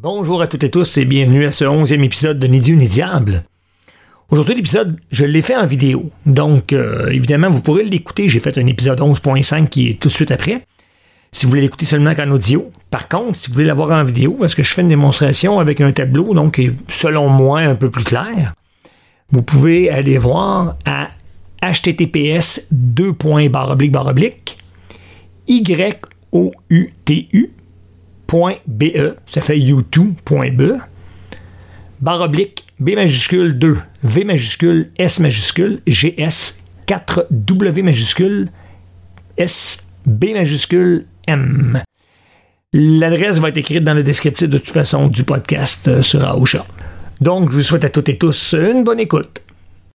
Bonjour à toutes et tous et bienvenue à ce onzième épisode de Ni Dieu ni. Aujourd'hui, l'épisode, je l'ai fait en vidéo. Donc, euh, évidemment, vous pourrez l'écouter. J'ai fait un épisode 11.5 qui est tout de suite après. Si vous voulez l'écouter seulement qu'en audio. Par contre, si vous voulez l'avoir en vidéo, parce que je fais une démonstration avec un tableau, donc est, selon moi, un peu plus clair, vous pouvez aller voir à https 2. y-o-u-t-u .be, ça fait u2.be, barre oblique, B majuscule 2, V majuscule, S majuscule, GS, 4 W majuscule, S, B majuscule, M. L'adresse va être écrite dans le descriptif de toute façon du podcast euh, sur Aosha. Donc, je vous souhaite à toutes et tous une bonne écoute.